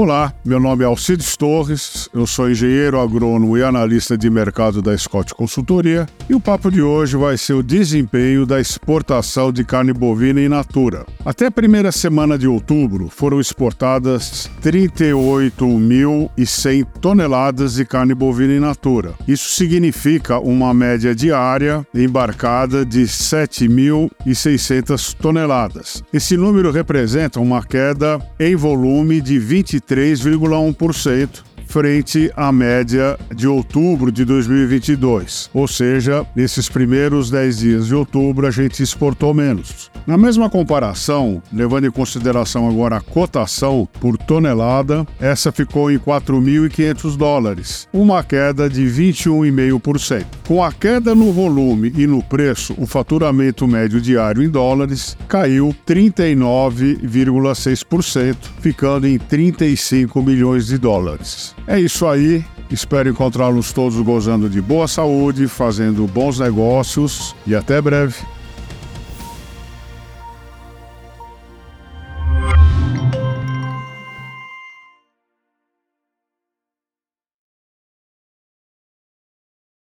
Olá, meu nome é Alcides Torres, eu sou engenheiro agrônomo e analista de mercado da Scott Consultoria e o papo de hoje vai ser o desempenho da exportação de carne bovina in natura. Até a primeira semana de outubro foram exportadas 38.100 toneladas de carne bovina in natura. Isso significa uma média diária embarcada de 7.600 toneladas. Esse número representa uma queda em volume de 23 23,1% frente à média de outubro de 2022. Ou seja, nesses primeiros 10 dias de outubro a gente exportou menos. Na mesma comparação, levando em consideração agora a cotação por tonelada, essa ficou em 4.500 dólares, uma queda de 21,5%. Com a queda no volume e no preço, o faturamento médio diário em dólares caiu 39,6%, ficando em 35 milhões de dólares. É isso aí. Espero encontrá-los todos gozando de boa saúde, fazendo bons negócios e até breve.